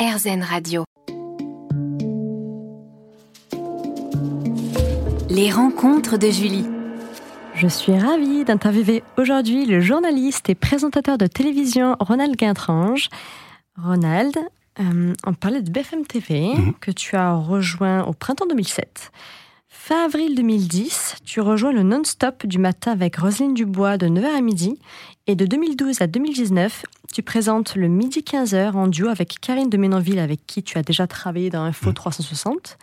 RZN Radio. Les rencontres de Julie. Je suis ravie d'interviewer aujourd'hui le journaliste et présentateur de télévision Ronald Guintrange. Ronald, euh, on parlait de BFM TV Mhm. que tu as rejoint au printemps 2007. Fin avril 2010, tu rejoins le non-stop du matin avec Roselyne Dubois de 9h à midi. Et de 2012 à 2019, tu présentes le midi 15h en duo avec Karine de Ménonville, avec qui tu as déjà travaillé dans Info 360.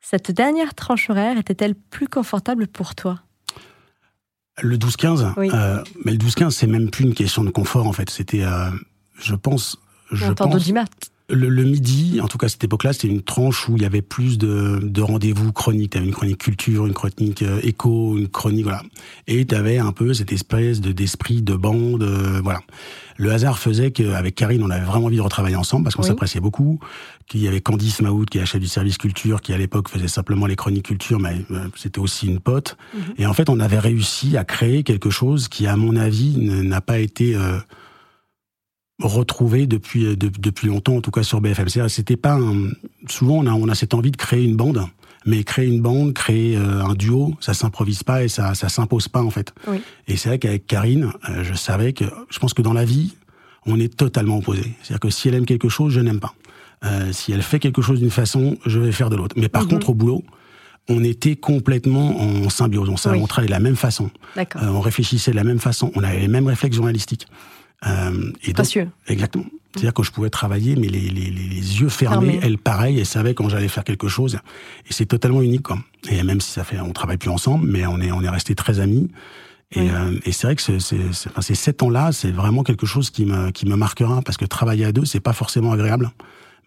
Cette dernière tranche horaire était-elle plus confortable pour toi? Le 12-15, Oui. euh, mais le 12-15, c'est même plus une question de confort, en fait. C'était, euh, je pense, je En temps pense, d'audimat. Le, le midi, en tout cas à cette époque-là, c'était une tranche où il y avait plus de, de rendez-vous chroniques. T'avais une chronique culture, une chronique euh, éco, une chronique, voilà. Et t'avais un peu cette espèce de d'esprit de bande, euh, voilà. Le hasard faisait qu'avec Karine, on avait vraiment envie de retravailler ensemble parce qu'on Oui. s'appréciait beaucoup. Qu'il y avait Candice Maout qui est la chef du service culture, qui à l'époque faisait simplement les chroniques culture, mais euh, c'était aussi une pote. Mhm. Et en fait, on avait réussi à créer quelque chose qui, à mon avis, n'a pas été euh, retrouvé depuis euh, de- depuis longtemps, en tout cas sur BFM. C'était pas un- souvent on a on a cette envie de créer une bande, mais créer une bande, créer euh, un duo, ça s'improvise pas et ça ça s'impose pas en fait. Oui. Et c'est vrai qu'avec Karine, euh, je savais que je pense que dans la vie, on est totalement opposés. C'est-à-dire que si elle aime quelque chose, je n'aime pas. Euh, si elle fait quelque chose d'une façon, je vais faire de l'autre. Mais par Mhm. contre, au boulot, on était complètement en symbiose. On, Oui. on travaillait de la même façon. Euh, on réfléchissait de la même façon. On avait les mêmes réflexes journalistiques. Euh, et donc, exactement. C'est-à-dire que je pouvais travailler, mais les, les, les, yeux fermés, elle pareil, elle savait quand j'allais faire quelque chose. Et c'est totalement unique, quoi. Et même si ça fait, on travaille plus ensemble, mais on est, on est restés très amis. Et, Oui. euh, et c'est vrai que c'est- enfin, ces sept ans-là, c'est vraiment quelque chose qui me, qui me marquera, parce que travailler à deux, c'est pas forcément agréable,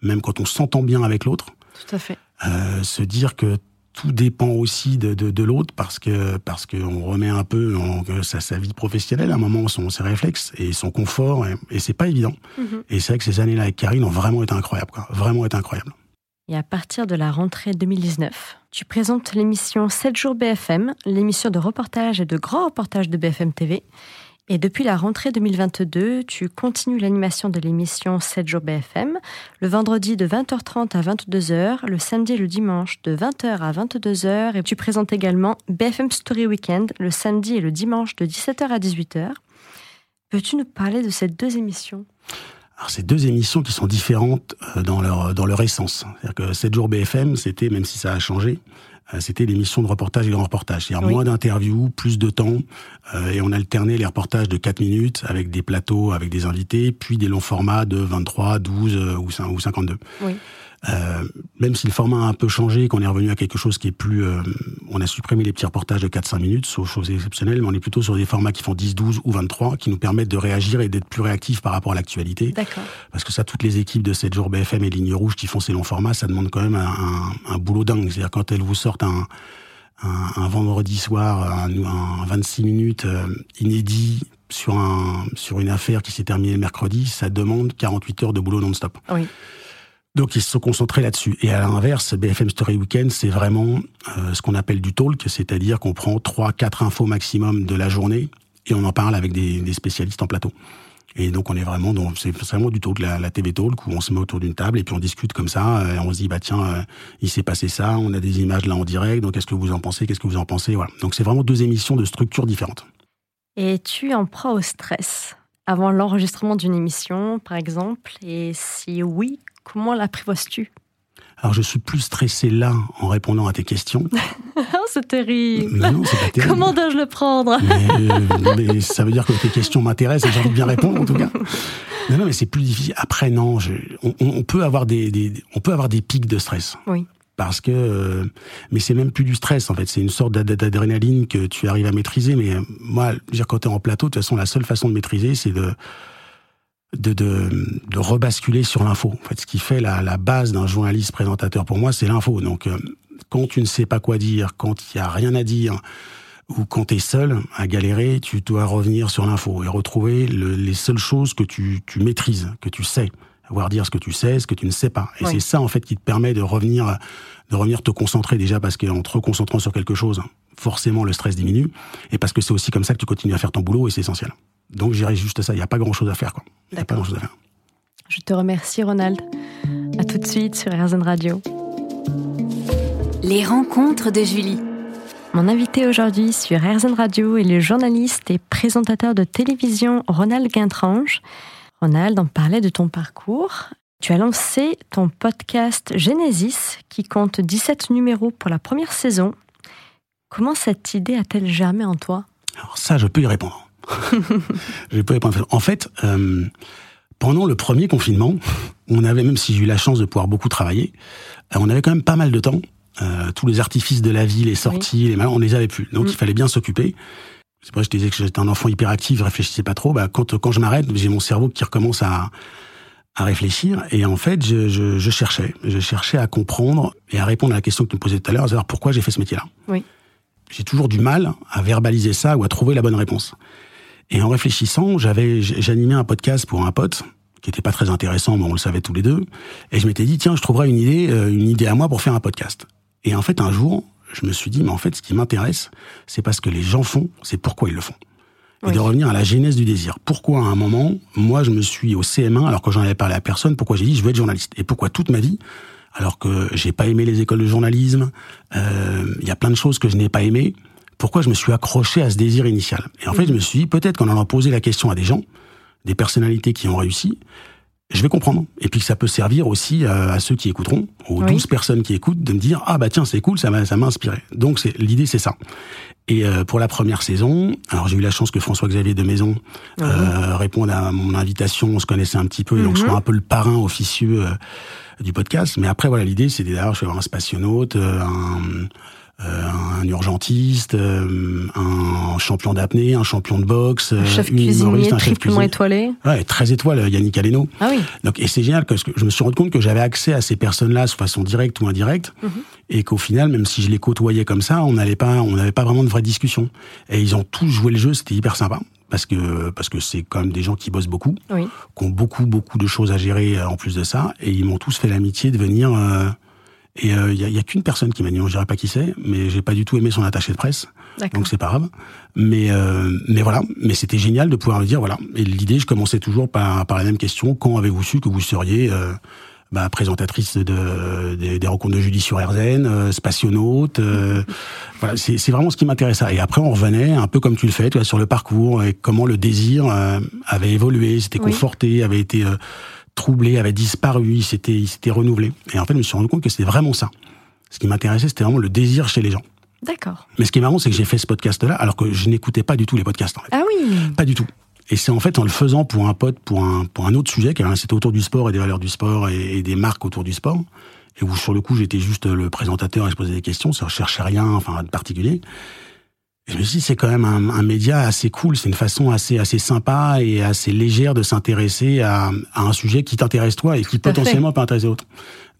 même quand on s'entend bien avec l'autre. Tout à fait. Euh, se dire que tout dépend aussi de, de, de l'autre parce que parce qu'on remet un peu en, sa, sa vie professionnelle à un moment son ses réflexes et son confort et, et c'est pas évident Mhm. et c'est vrai que ces années-là avec Karine ont vraiment été incroyables quoi vraiment été incroyables Et à partir de la rentrée 2019, tu présentes l'émission 7 jours BFM, l'émission de reportage et de grands reportages de BFM TV. Et depuis la rentrée 2022, tu continues l'animation de l'émission 7 jours BFM, le vendredi de 20h30 à 22h, le samedi et le dimanche de 20h à 22h. Et tu présentes également BFM Story Weekend, le samedi et le dimanche de 17h à 18h. Peux-tu nous parler de ces deux émissions? Alors c'est deux émissions qui sont différentes euh, dans leur dans leur essence c'est-à-dire que 7 jours BFM c'était même si ça a changé c'était l'émission de reportage et grand reportage c'est-à-dire Oui. moins d'interviews plus de temps euh, et on alternait les reportages de 4 minutes avec des plateaux avec des invités puis des longs formats de 23 12 euh, ou 52 Oui. Euh, même si le format a un peu changé, qu'on est revenu à quelque chose qui est plus... euh, on a supprimé les petits reportages de 4-5 minutes, sauf choses exceptionnelles, mais on est plutôt sur des formats qui font 10, 12 ou 23, qui nous permettent de réagir et d'être plus réactifs par rapport à l'actualité. D'accord. Parce que ça, toutes les équipes de 7 jours BFM et Ligne Rouge qui font ces longs formats, ça demande quand même un, un, un boulot dingue. C'est-à-dire quand elles vous sortent un, un, un vendredi soir, un, un 26 minutes euh, inédit sur, un, sur une affaire qui s'est terminée le mercredi, ça demande 48 heures de boulot non-stop. Oui. Donc ils se sont concentrés là-dessus. Et à l'inverse, BFM Story Weekend, c'est vraiment euh, ce qu'on appelle du talk, c'est-à-dire qu'on prend trois, quatre infos maximum de la journée et on en parle avec des, spécialistes en plateau. Et donc on est vraiment dans c'est vraiment du talk, la, la TV talk où on se met autour d'une table et puis on discute comme ça. euh, Et on se dit bah tiens, euh, il s'est passé ça, on a des images là en direct. Donc qu'est-ce que vous en pensez Qu'est-ce que vous en pensez Voilà. Donc c'est vraiment deux émissions de structures différentes. Et tu en proie au stress avant l'enregistrement d'une émission, par exemple? Et si oui, comment l'apprivoises-tu Alors je suis plus stressé là en répondant à tes questions. Oh, c'est terrible Non, non, c'est pas terrible. Comment dois-je le prendre? Mais, euh, mais ça veut dire que tes questions m'intéressent et j'ai envie de bien répondre en tout cas. Non, non, mais c'est plus difficile. Après, non, je- on, peut avoir des, des- on peut avoir des pics de stress. Oui. Parce que, euh, mais c'est même plus du stress en fait. C'est une sorte d'ad- d'adrénaline que tu arrives à maîtriser. Mais euh, moi, dire, quand t'es en plateau, de toute façon, la seule façon de maîtriser, c'est de de, de, de rebasculer sur l'info. En fait, ce qui fait la, la base d'un journaliste présentateur pour moi, c'est l'info. Donc, euh, quand tu ne sais pas quoi dire, quand il y a rien à dire, ou quand tu es seul à galérer, tu dois revenir sur l'info et retrouver le- les seules choses que tu, tu maîtrises, que tu sais. Avoir dire ce que tu sais, ce que tu ne sais pas. Et Oui. c'est ça, en fait, qui te permet de revenir, de revenir te concentrer déjà parce qu'en te reconcentrant sur quelque chose, forcément, le stress diminue. Et parce que c'est aussi comme ça que tu continues à faire ton boulot et c'est essentiel. Donc, j'irai juste ça. Il n'y a pas grand chose à faire, quoi. Il n'y a pas D'accord. grand chose à faire. Je te remercie, Ronald. À tout de suite sur RZN Radio. Les rencontres de Julie. Mon invité aujourd'hui sur RZN Radio est le journaliste et présentateur de télévision Ronald Guintrange. Ronald, on parlait de ton parcours. Tu as lancé ton podcast Genesis qui compte 17 numéros pour la première saison. Comment cette idée a-t-elle germé en toi? Alors ça, je peux y répondre. En fait, euh, pendant le premier confinement, on avait, même si j'ai eu la chance de pouvoir beaucoup travailler, euh, on avait quand même pas mal de temps. Euh, tous les artifices de la vie, les sorties, les mal, on les avait plus. Donc mm. il fallait bien s'occuper. C'est vrai, je te disais que j'étais un enfant hyperactif, je réfléchissais pas trop. Bah, quand quand je m'arrête, j'ai mon cerveau qui recommence à à réfléchir. Et en fait, je, je, je, cherchais, je cherchais à comprendre et à répondre à la question que tu me posais tout à l'heure, à savoir pourquoi j'ai fait ce métier-là. Oui. J'ai toujours du mal à verbaliser ça ou à trouver la bonne réponse. Et en réfléchissant, j'avais, j'animais un podcast pour un pote qui était pas très intéressant, mais on le savait tous les deux. Et je m'étais dit, tiens, je trouverais une idée, euh, une idée à moi pour faire un podcast. Et en fait, un jour, je me suis dit, mais en fait, ce qui m'intéresse, c'est parce que les gens font, c'est pourquoi ils le font. Et de revenir à la genèse du désir. Pourquoi, à un moment, moi, je me suis au CM1, alors que j'en avais parlé à personne, pourquoi j'ai dit, je veux être journaliste? Et pourquoi toute ma vie, alors que j'ai pas aimé les écoles de journalisme, euh, il y a plein de choses que je n'ai pas aimées, pourquoi je me suis accroché à ce désir initial. Et en fait, je me suis dit, peut-être qu'en allant poser la question à des gens, des personnalités qui ont réussi, je vais comprendre. Et puis que ça peut servir aussi à, ceux qui écouteront, aux 12 personnes qui écoutent, de me dire ah bah tiens c'est cool, ça m'a ça m'a inspiré. Donc c'est l'idée c'est ça. Et euh, pour la première saison, alors j'ai eu la chance que François-Xavier de Maison euh, réponde à mon invitation. On se connaissait un petit peu, donc je mhm. suis un peu le parrain officieux euh, du podcast. Mais après voilà l'idée c'est d'ailleurs je vais avoir un spationaute, un euh, un urgentiste, euh, un champion d'apnée, un champion de boxe, un chef cuisinier un chef triplement étoilé. Ouais, 13 étoiles, Yannick Aleno. Ah oui. Donc, et c'est génial parce que je me suis rendu compte que j'avais accès à ces personnes-là de façon directe ou indirecte, mhm. et qu'au final, même si je les côtoyais comme ça, on n'allait pas, on n'avait pas vraiment de vraie discussion. Et ils ont tous joué le jeu, c'était hyper sympa parce que parce que c'est quand même des gens qui bossent beaucoup, oui. qui ont beaucoup beaucoup de choses à gérer euh, en plus de ça, et ils m'ont tous fait l'amitié de venir. Et il euh, y a, a qu'une personne qui m'a dit, on dirait pas qui c'est, mais j'ai pas du tout aimé son attaché de presse, donc c'est pas grave. Mais euh, mais voilà, mais c'était génial de pouvoir le dire voilà. Et l'idée, je commençais toujours par par la même question quand avez-vous su que vous seriez euh, bah, présentatrice de, des rencontres de Julie sur RZN, euh, spationaute. Euh, voilà, c'est vraiment ce qui m'intéressait. Et après, on revenait un peu comme tu le fais, tu vois, sur le parcours et comment le désir avait évolué, s'était conforté, avait été troublé, avait disparu, il s'était, il s'était renouvelé. Et en fait, je me suis rendu compte que c'était vraiment ça. Ce qui m'intéressait, c'était vraiment le désir chez les gens. D'accord. Mais ce qui est marrant, c'est que j'ai fait ce podcast-là alors que je n'écoutais pas du tout les podcasts. En fait. Ah oui Pas du tout. Et c'est en fait en le faisant pour un pote, pour un, pour un autre sujet, qui c'était autour du sport et des valeurs du sport et, des marques autour du sport, et où sur le coup j'étais juste le présentateur et je posais des questions, ça ne cherchais rien enfin de particulier. Je me suis dit, c'est quand même un, un, média assez cool, c'est une façon assez assez sympa et assez légère de s'intéresser à, à, un sujet qui t'intéresse toi et qui potentiellement peut intéresser d'autres.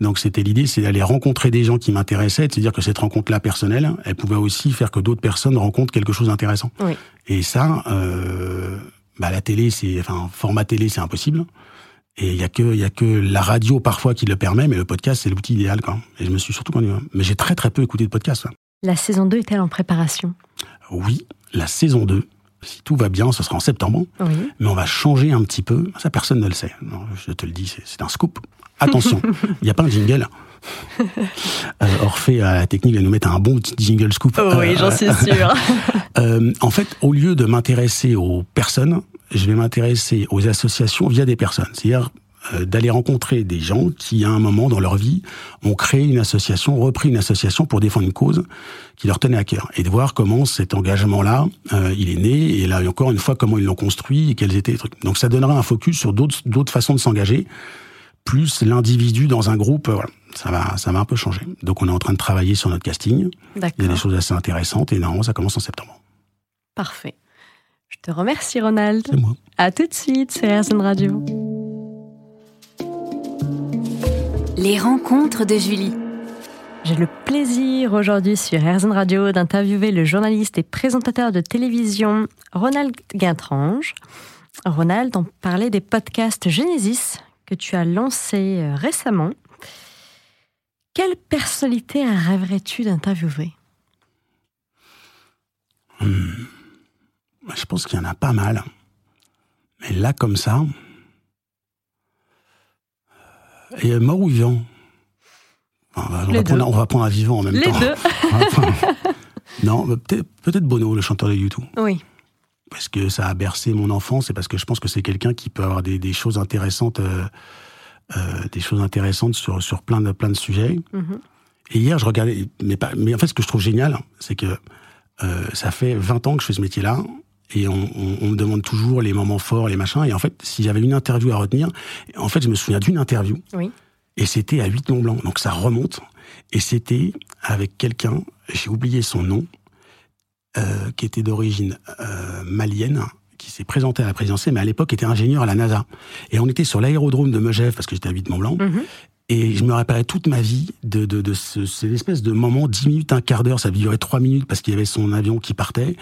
Donc c'était l'idée, c'est d'aller rencontrer des gens qui m'intéressaient, de se dire que cette rencontre-là personnelle, elle pouvait aussi faire que d'autres personnes rencontrent quelque chose d'intéressant. Oui. Et ça, euh, bah la télé, c'est enfin format télé, c'est impossible. Et il y a que il y a que la radio parfois qui le permet, mais le podcast c'est l'outil idéal quoi. Et je me suis surtout connu. Mais j'ai très très peu écouté de podcast. La saison 2 est-elle en préparation? Oui, la saison 2, si tout va bien, ce sera en septembre. Oui. Mais on va changer un petit peu. Ça, personne ne le sait. je te le dis, c'est un scoop. Attention, il n'y a pas un jingle. euh, Orphée à la technique va nous mettre un bon petit jingle scoop. Oui, j'en suis sûr. euh, en fait, au lieu de m'intéresser aux personnes, je vais m'intéresser aux associations via des personnes. C'est-à-dire euh, d'aller rencontrer des gens qui, à un moment dans leur vie, ont créé une association, repris une association pour défendre une cause qui leur tenait à cœur, et de voir comment cet engagement-là, euh, il est né, et là encore une fois, comment ils l'ont construit et quels étaient les trucs. Donc ça donnera un focus sur d'autres façons de s'engager, plus l'individu dans un groupe. Voilà, ça va, ça va un peu changer. Donc on est en train de travailler sur notre casting. Il y a des choses assez intéressantes, et normalement ça commence en septembre. Parfait. Je te remercie, Ronald. C'est moi. À tout de suite sur RSN Radio. Les rencontres de Julie. J'ai le plaisir aujourd'hui sur RZN Radio d'interviewer le journaliste et présentateur de télévision Ronald Guintrange. Ronald, on parlait des podcasts Genesis que tu as lancés euh, récemment. Quelle personnalité rêverais-tu d'interviewer? Hmm. Je pense qu'il y en a pas mal. Mais là, comme ça, Et mort ou vivant on, va prendre, on, va prendre, un vivant en même Les temps. deux. non, peut-être peut Bono, le chanteur de YouTube. Oui. Parce que ça a bercé mon enfance et parce que je pense que c'est quelqu'un qui peut avoir des, des choses intéressantes, euh, euh, des choses intéressantes sur, sur plein, de, plein de sujets. Mhm. Et hier, je regardais, mais, pas, mais en fait, ce que je trouve génial, c'est que euh, ça fait 20 ans que je fais ce métier-là. Et on, on, on, me demande toujours les moments forts, les machins. Et en fait, s'il y avait une interview à retenir, en fait, je me souviens d'une interview. Oui. Et c'était à Huit Mont Blanc. Donc ça remonte. Et c'était avec quelqu'un, j'ai oublié son nom, euh, qui était d'origine euh, malienne, qui s'est présenté à la présidentielle, mais à l'époque était ingénieur à la NASA. Et on était sur l'aérodrome de Megève, parce que j'étais à Huit Mont Blanc. Mm -hmm. Et je me rappellerai toute ma vie de, de, de ce, cette espèce de moment, 10 minutes, un quart d'heure, ça durait 3 minutes parce qu'il y avait son avion qui partait.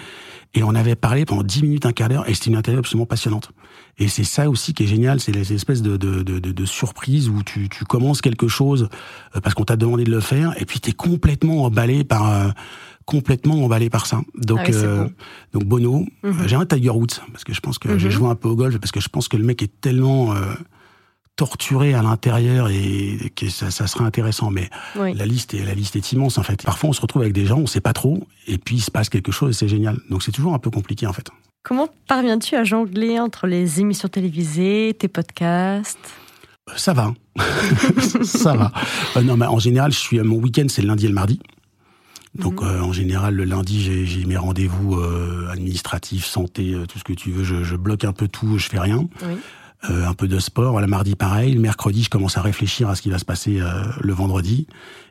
Et on avait parlé pendant 10 minutes, un quart d'heure, et c'était une interview absolument passionnante. Et c'est ça aussi qui est génial, c'est les espèces de, de, de, de, surprises où tu, tu commences quelque chose parce qu'on t'a demandé de le faire, et puis t'es complètement emballé par... Euh, complètement emballé par ça. Donc, ah oui, euh, donc Bono, Mm -hmm. j'ai un Tiger Woods parce que je pense que mm -hmm. j'ai joué un peu au golf parce que je pense que le mec est tellement euh, torturé à l'intérieur et que ça, ça serait intéressant. Mais oui. la liste est la liste est immense en fait. Parfois on se retrouve avec des gens, on sait pas trop, et puis il se passe quelque chose et c'est génial. Donc c'est toujours un peu compliqué en fait. Comment parviens-tu à jongler entre les émissions télévisées, tes podcasts? Ça va, ça va. Euh, non, mais en général, je suis mon week-end c'est le lundi et le mardi. Donc Mhm. euh, en général, le lundi, j'ai j'ai mes rendez-vous euh, administratifs, santé, euh, tout ce que tu veux. Je, je bloque un peu tout, je fais rien. Oui. Euh, un peu de sport. Le mardi, pareil. Le mercredi, je commence à réfléchir à ce qui va se passer euh, le vendredi.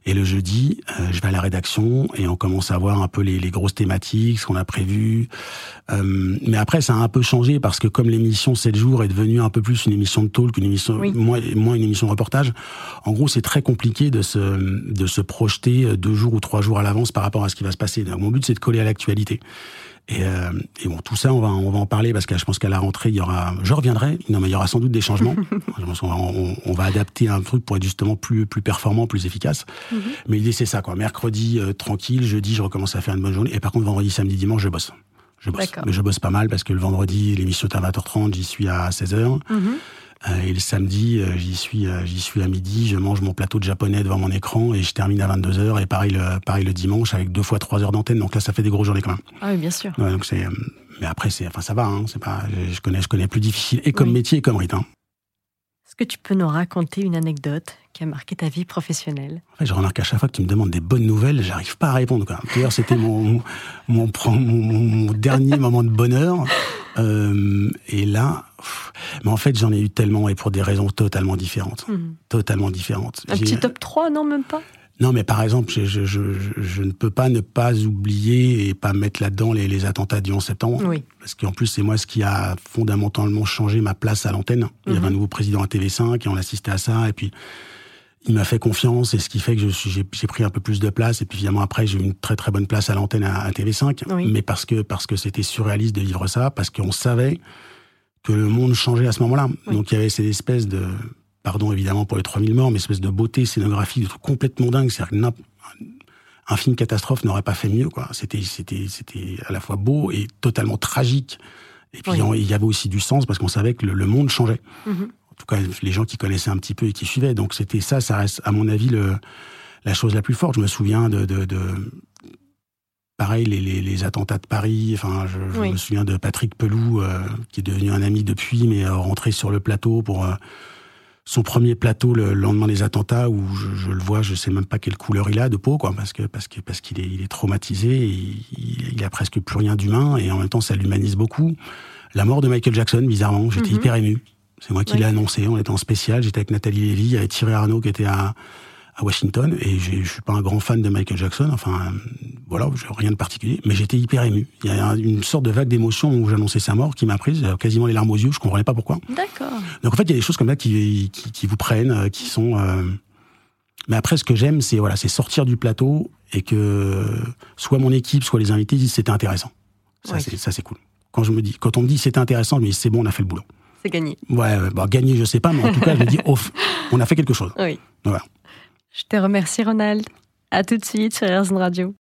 Et le jeudi, euh, je vais à la rédaction et on commence à voir un peu les, les grosses thématiques, ce qu'on a prévu. Euh, mais après, ça a un peu changé parce que comme l'émission 7 jours est devenue un peu plus une émission de talk, une émission Oui. moins, moins une émission de reportage, en gros, c'est très compliqué de se, de se projeter deux jours ou trois jours à l'avance par rapport à ce qui va se passer. Donc, mon but, c'est de coller à l'actualité. Et, euh, et bon, tout ça, on va, on va en parler parce que je pense qu'à la rentrée, il y aura, je reviendrai. Non, mais il y aura sans doute des changements. je pense qu'on va, on, on va adapter un truc pour être justement plus, plus performant, plus efficace. Mais l'idée, c'est ça, quoi. Mercredi, euh, tranquille. Jeudi, je recommence à faire une bonne journée. Et par contre, vendredi, samedi, dimanche, je bosse. Je bosse. Mais je bosse pas mal parce que le vendredi, l'émission est à 20h30, j'y suis à 16h. Mhm. Euh, et le samedi, euh, j'y suis, euh, j'y suis à midi. Je mange mon plateau de japonais devant mon écran et je termine à 22h. Et pareil le, pareil le dimanche avec deux fois trois heures d'antenne. Donc là, ça fait des grosses journées quand même. Ah oui, bien sûr. Ouais, donc c'est, mais après, c'est, enfin, ça va. Hein, c'est pas, je, je connais, je connais plus difficile et comme Oui. métier et comme rythme. hein. Que tu peux nous raconter une anecdote qui a marqué ta vie professionnelle? En fait, je remarque à chaque fois que tu me demandes des bonnes nouvelles, j'arrive pas à répondre. D'ailleurs, c'était mon, mon, mon, mon, mon dernier moment de bonheur. Euh, et là, pff, mais en fait, j'en ai eu tellement et pour des raisons totalement différentes. Mhm. Totalement différentes. Un petit top 3, non, même pas? Non, mais par exemple, je, je, je, je- ne peux pas ne pas oublier et pas mettre là-dedans les, les attentats du 11 septembre. Oui. Parce qu'en plus, c'est moi ce qui a fondamentalement changé ma place à l'antenne. Il y avait Mhm. un nouveau président à TV5 et on assistait à ça. Et puis, il m'a fait confiance et ce qui fait que je suis- j'ai pris un peu plus de place. Et puis, finalement, après, j'ai eu une très très bonne place à l'antenne à, à TV5. Oui. Mais parce que parce que c'était surréaliste de vivre ça, parce qu'on savait que le monde changeait à ce moment-là. Oui. Donc, il y avait cette espèce de, pardon évidemment pour les 3000 morts, mais espèce de beauté scénographique, de truc complètement dingue. C'est-à-dire un film catastrophe n'aurait pas fait mieux, quoi. C'était, c'était, c'était à la fois beau et totalement tragique. Et puis, Oui. il y avait aussi du sens parce qu'on savait que le, le monde changeait. Mhm. En tout cas, les gens qui connaissaient un petit peu et qui suivaient. Donc, c'était ça, ça reste, à mon avis, le, la chose la plus forte. Je me souviens de, de, de- pareil, les, les, les attentats de Paris. Enfin, je, je Oui. me souviens de Patrick Pelou, euh, qui est devenu un ami depuis, mais euh, rentré sur le plateau pour euh, son premier plateau le lendemain des attentats, où je, je le vois, je sais même pas quelle couleur il a de peau, quoi, parce que parce que parce qu'il est, il est traumatisé, et il, il a presque plus rien d'humain, et en même temps, ça l'humanise beaucoup. La mort de Michael Jackson, bizarrement, j'étais Mhm. hyper ému. C'est moi qui l'ai annoncé. On était en spécial. J'étais avec Nathalie Lévy, il y avait Thierry Arnaud qui était à, à Washington. Et je suis pas un grand fan de Michael Jackson. Enfin, voilà, rien de particulier. Mais j'étais hyper ému. Il y a une sorte de vague d'émotion où j'annonçais sa mort qui m'a prise, euh, quasiment les larmes aux yeux. Je comprenais pas pourquoi. D'accord. Donc en fait, il y a des choses comme ça qui, qui, qui vous prennent, euh, qui sont. euh, Mais après, ce que j'aime, c'est voilà, c'est sortir du plateau et que soit mon équipe, soit les invités disent c'était intéressant. Ça, Oui. c'est ça, c'est cool. Quand je me dis, quand on me dit c'était intéressant, dis c'est bon, on a fait le boulot. C'est gagné. Ouais, ouais, bon, gagner, je sais pas, mais en tout cas, je me dis, on a fait quelque chose. Oui. Voilà. Je te remercie, Ronald. À tout de suite sur RZN Radio.